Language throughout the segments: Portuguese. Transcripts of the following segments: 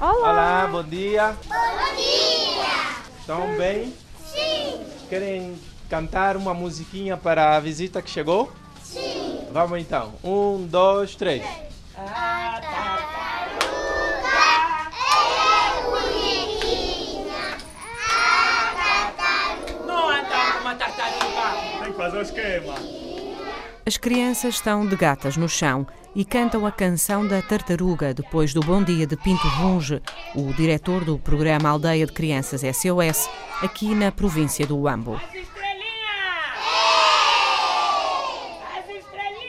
Olá! Olá, bom dia! Bom dia! Estão bem? Sim! Querem cantar uma musiquinha para a visita que chegou? Sim! Vamos então. Um, dois, três. A tartaruga é bonitinha. A tartaruga. Não andar com uma tartaruga. Tem que fazer o esquema. As crianças estão de gatas no chão e cantam a canção da tartaruga depois do Bom Dia de Pinto Runge, o diretor do programa Aldeia de Crianças SOS, aqui na província do Uambo. As estrelinhas! As estrelinhas!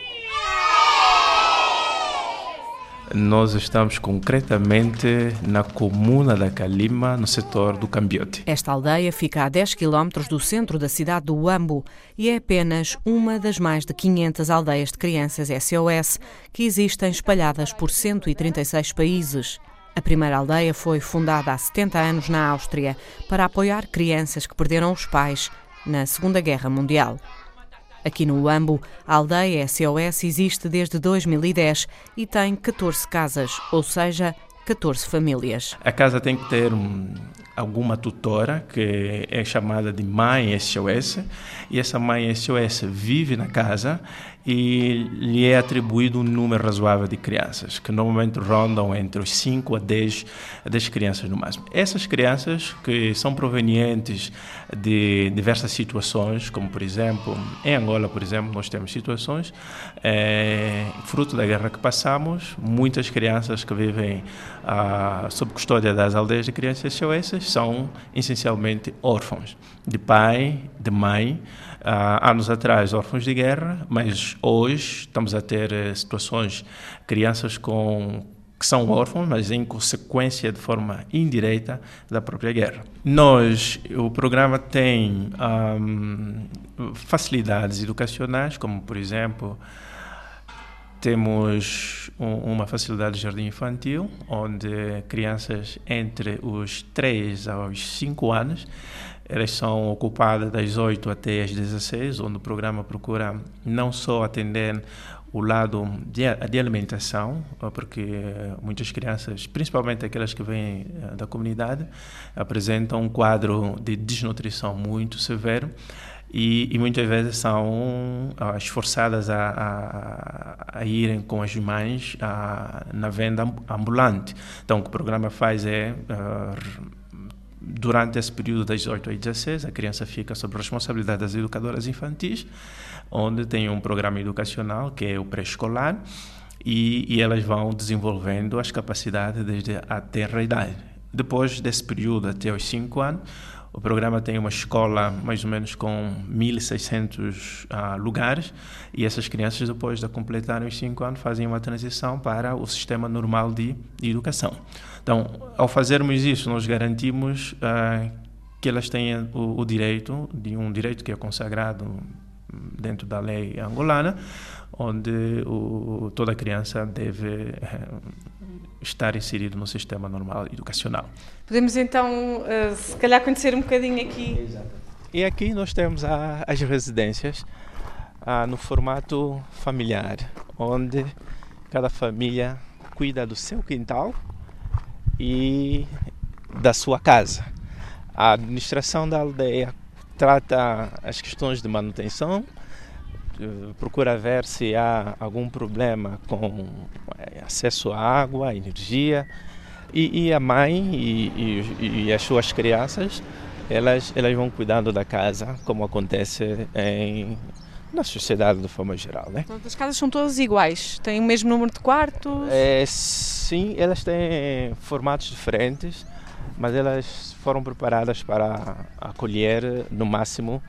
Nós estamos concretamente na comuna da Calima, no setor do Cambiote. Esta aldeia fica a 10 quilómetros do centro da cidade do Uambo e é apenas uma das mais de 500 aldeias de crianças SOS que existem espalhadas por 136 países. A primeira aldeia foi fundada há 70 anos na Áustria para apoiar crianças que perderam os pais na Segunda Guerra Mundial. Aqui no Uambo, a aldeia SOS existe desde 2010 e tem 14 casas, ou seja, 14 famílias. A casa tem que ter um, alguma tutora que é chamada de mãe SOS e essa mãe SOS vive na casa e lhe é atribuído um número razoável de crianças, que normalmente rondam entre os 5 a 10, 10 crianças no máximo. Essas crianças que são provenientes de diversas situações, como por exemplo, em Angola, por exemplo, nós temos situações, é, fruto da guerra que passamos, muitas crianças que vivem ah, sob custódia das aldeias de crianças SOS são essencialmente órfãos, de pai, de mãe, há anos atrás órfãos de guerra, mas hoje estamos a ter eh, situações, crianças com que são órfãos, mas em consequência de forma indireta da própria guerra. Nós, o programa tem hum, facilidades educacionais, como por exemplo, temos um, uma facilidade de jardim infantil, onde crianças entre os 3 aos 5 anos elas são ocupadas das 8 até as 16, onde o programa procura não só atender o lado de, de alimentação, porque muitas crianças, principalmente aquelas que vêm eh, da comunidade, apresentam um quadro de desnutrição muito severo e, e muitas vezes são uh, esforçadas a, a, a, irem com as mães uh, na venda ambulante. Então, o que o programa faz é uh, durante esse período das 18 às 16, a criança fica sob responsabilidade das educadoras infantis, onde tem um programa educacional, que é o pré-escolar, e, e, elas vão desenvolvendo as capacidades desde a terra idade. Depois desse período, até os 5 anos, o programa tem uma escola mais ou menos com 1.600 uh, lugares e essas crianças, depois de completarem os 5 anos, fazem uma transição para o sistema normal de, de educação. Então, ao fazermos isso, nós garantimos uh, que elas tenham o, o, direito, de um direito que é consagrado dentro da lei angolana, onde o, toda criança deve uh, estar inserido no sistema normal educacional. Podemos então, uh, se calhar, conhecer um bocadinho aqui. Exato. E aqui nós temos a, as residências uh, no formato familiar, onde cada família cuida do seu quintal e da sua casa. A administração da aldeia trata as questões de manutenção, procura ver se há algum problema com eh, acesso à água, à energia. E, e a mãe e, e, e, as suas crianças, elas, elas vão cuidando da casa, como acontece em, na sociedade de forma geral. Né? Então, as casas são todas iguais? Têm o mesmo número de quartos? É, sim, elas têm formatos diferentes, mas elas foram preparadas para acolher no máximo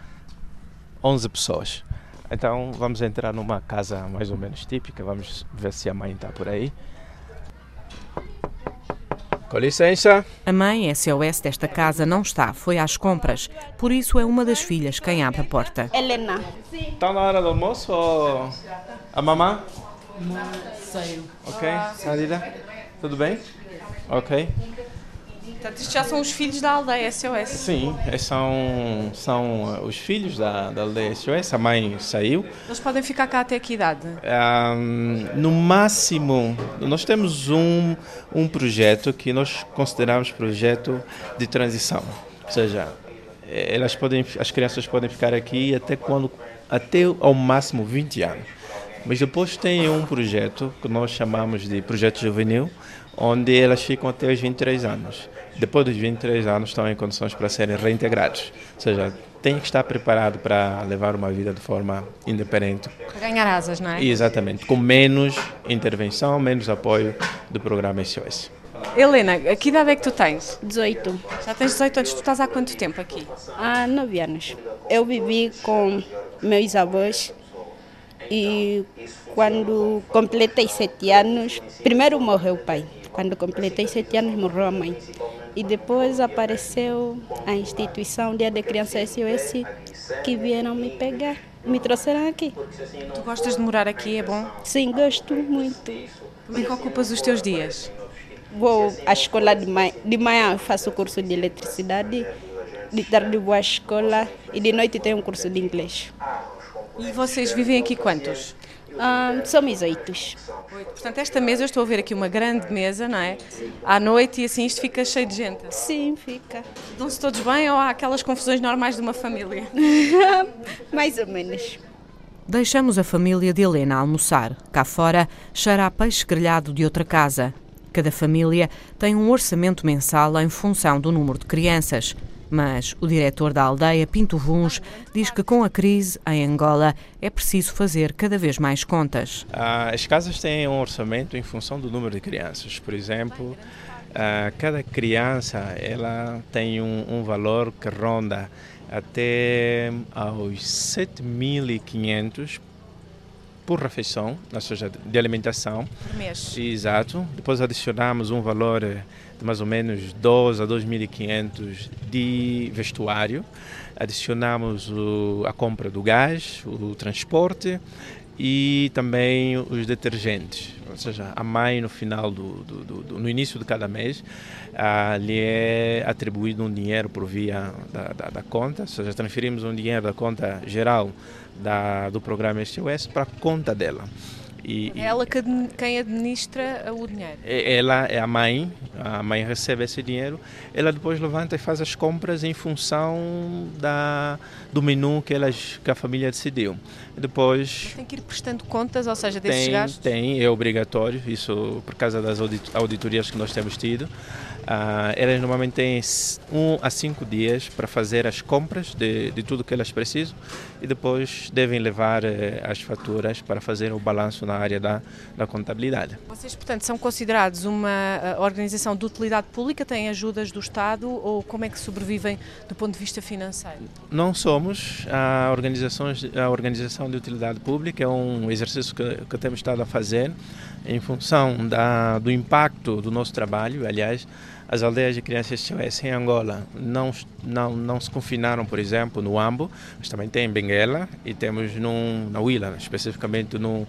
11 pessoas. Então vamos entrar numa casa mais ou menos típica, vamos ver se a mãe está por aí. Com licença. A mãe SOS desta casa não está, foi às compras. Por isso é uma das filhas quem abre a porta. Helena. Está na hora do almoço ou a mamã? Saiu. Ok, Salida? Tudo bem? Ok. Portanto, isto já são os filhos da aldeia SOS. Sim, eh, são, são eh, os filhos da, da aldeia SOS, a mãe saiu. Eles podem ficar cá até que idade? Um, no máximo, nós temos um, um projeto que nós consideramos projeto de transição. Ou seja, eh, elas podem, as crianças podem ficar aqui até quando até ao máximo 20 anos. Mas depois tem um projeto que nós chamamos de projeto juvenil, onde elas ficam até os 23 anos. Depois dos 23 anos estão em condições para serem reintegrados. Ou seja, tem que estar preparado para levar uma vida de forma independente. Para ganhar asas, não é? Exatamente, com menos intervenção, menos apoio do programa SOS. Helena, que idade é que tu tens? 18. Já tens 18 anos, tu estás há quanto tempo aqui? Há 9 anos. Eu vivi com meus avós e quando completei 7 anos, primeiro morreu o pai. Quando completei 7 anos, morreu a mãe. E depois apareceu a instituição Dia da Criança SOS que vieram me pegar. Me trouxeram aqui. Tu gostas de morar aqui, é bom? Sim, gosto muito. Como é que ocupas os teus dias? Vou à escola de manhã, de manhã faço curso de eletricidade, de tarde vou à escola e de noite tenho um curso de inglês. E vocês vivem aqui quantos? Ah, somos oito. Oito. Portanto, esta mesa, eu estou a ver aqui uma grande mesa, não é? À noite e assim isto fica cheio de gente. Sim, fica. Dão-se todos bem ou há aquelas confusões normais de uma família? Mais ou menos. Deixamos a família de Helena almoçar. Cá fora, cheira a peixe grelhado de outra casa. Cada família tem um orçamento mensal em função do número de crianças. Mas o diretor da aldeia, Pinto Vuns, diz que com a crise em Angola é preciso fazer cada vez mais contas. Ah, As casas têm um orçamento em função do número de crianças. Por exemplo, ah, cada criança ela tem um, um valor que ronda até aos 7.500 por refeição, ou seja, de alimentação. Por mês. Exato. Depois adicionamos um valor mais ou menos 2 a 2.500 de vestuário. Adicionamos o- a compra do gás, o transporte e também os detergentes. Ou seja, a mãe no final do, do- do- do- no início de cada mês ah, lhe é atribuído um dinheiro por via da, da- da conta, ou seja, transferimos um dinheiro da conta geral da, do programa SOS para a conta dela. E, É ela que quem administra o dinheiro. e- ela é a mãe, a mãe recebe esse dinheiro, ela depois levanta e faz as compras em função da, do menu que, elas, que a família decidiu. Depois Tem que ir prestando contas, ou seja, desses tem, gastos. tem, é obrigatório, isso por causa das audit- auditorias que nós temos tido. Ah, elas normalmente têm um a cinco dias para fazer as compras de, de tudo que elas precisam e depois devem levar eh, as faturas para fazer o balanço na área da, da contabilidade. Vocês, portanto, são considerados uma ah, organização de utilidade pública, têm ajudas do Estado ou como é que sobrevivem do ponto de vista financeiro? Não somos a, organizações, a organização de utilidade pública, é um exercício que, que temos estado a fazer em função da, do impacto do nosso trabalho. Aliás, as aldeias de crianças SOS em Angola não, não, não se confinaram, por exemplo, no Ambo, mas também tem em Benguela e temos num, na Huila, especificamente no,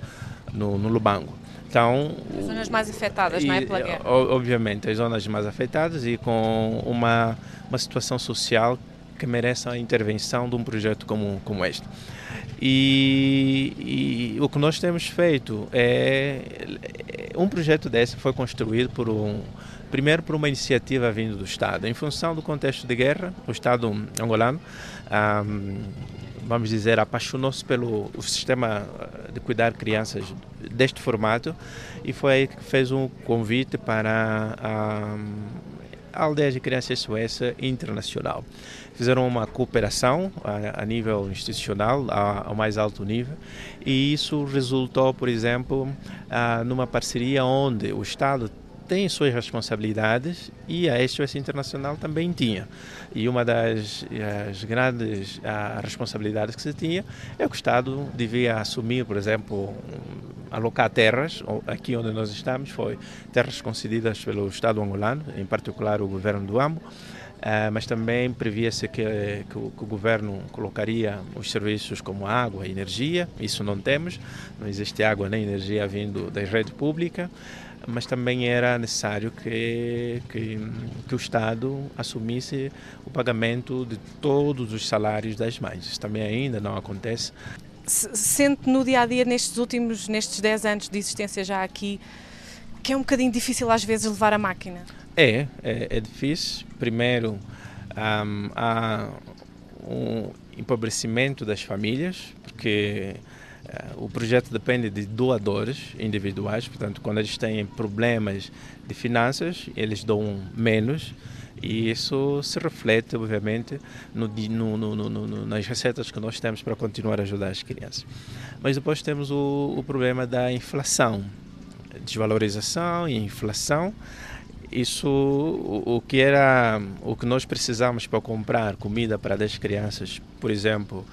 no, no Lubango. Então, As zonas mais afetadas, não é, e, pela guerra? o- Obviamente, as zonas mais afetadas e com uma, uma situação social que merece a intervenção de um projeto como, como este. E, e o que nós temos feito é um projeto desse foi construído por um primeiro por uma iniciativa vinda do Estado em função do contexto de guerra o Estado angolano ahm, vamos dizer apaixonou-se pelo sistema de cuidar crianças deste formato e foi aí que fez um convite para a, a aldeia de crianças SOS internacional. Fizeram uma cooperação a, a nível institucional, ao mais alto nível, e isso resultou, por exemplo, numa parceria onde o Estado tem suas responsabilidades e a SOS Internacional também tinha. E uma das as grandes ah, responsabilidades que se tinha é que o Estado devia assumir, por exemplo, alocar terras, aqui onde nós estamos, foi terras concedidas pelo Estado angolano, em particular o governo do Ambo, ah, mas também previa-se que, que, o, que o governo colocaria os serviços como água e energia, isso não temos, não existe água nem energia vindo da rede pública. Mas também era necessário que, que, que, o Estado assumisse o pagamento de todos os salários das mães. Isso também ainda não acontece. Sente no dia a dia, nestes últimos, nestes 10 anos de existência já aqui, que é um bocadinho difícil às vezes levar a máquina? É, é, é difícil. Primeiro, um, há um empobrecimento das famílias, porque o projeto depende de doadores individuais, portanto, quando eles têm problemas de finanças, eles dão menos e isso se reflete, obviamente, no, no, no, nas receitas que nós temos para continuar a ajudar as crianças. Mas depois temos o, o problema da inflação, desvalorização e inflação isso o, que era o que nós precisamos para comprar comida para 10 crianças, por exemplo,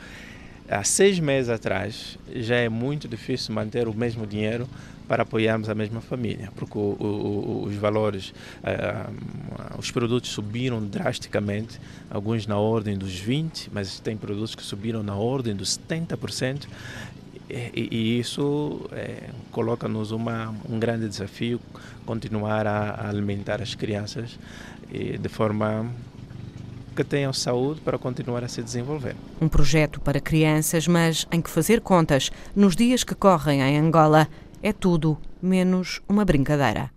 há seis meses atrás já é muito difícil manter o mesmo dinheiro para apoiarmos a mesma família, porque o, o, os valores, uh, os produtos subiram drasticamente, alguns na ordem dos 20%, mas tem produtos que subiram na ordem dos 70%, e, e isso é, coloca-nos um grande desafio continuar a, a alimentar as crianças de forma que tenham saúde para continuar a se desenvolver. Um projeto para crianças, mas em que fazer contas nos dias que correm em Angola é tudo menos uma brincadeira.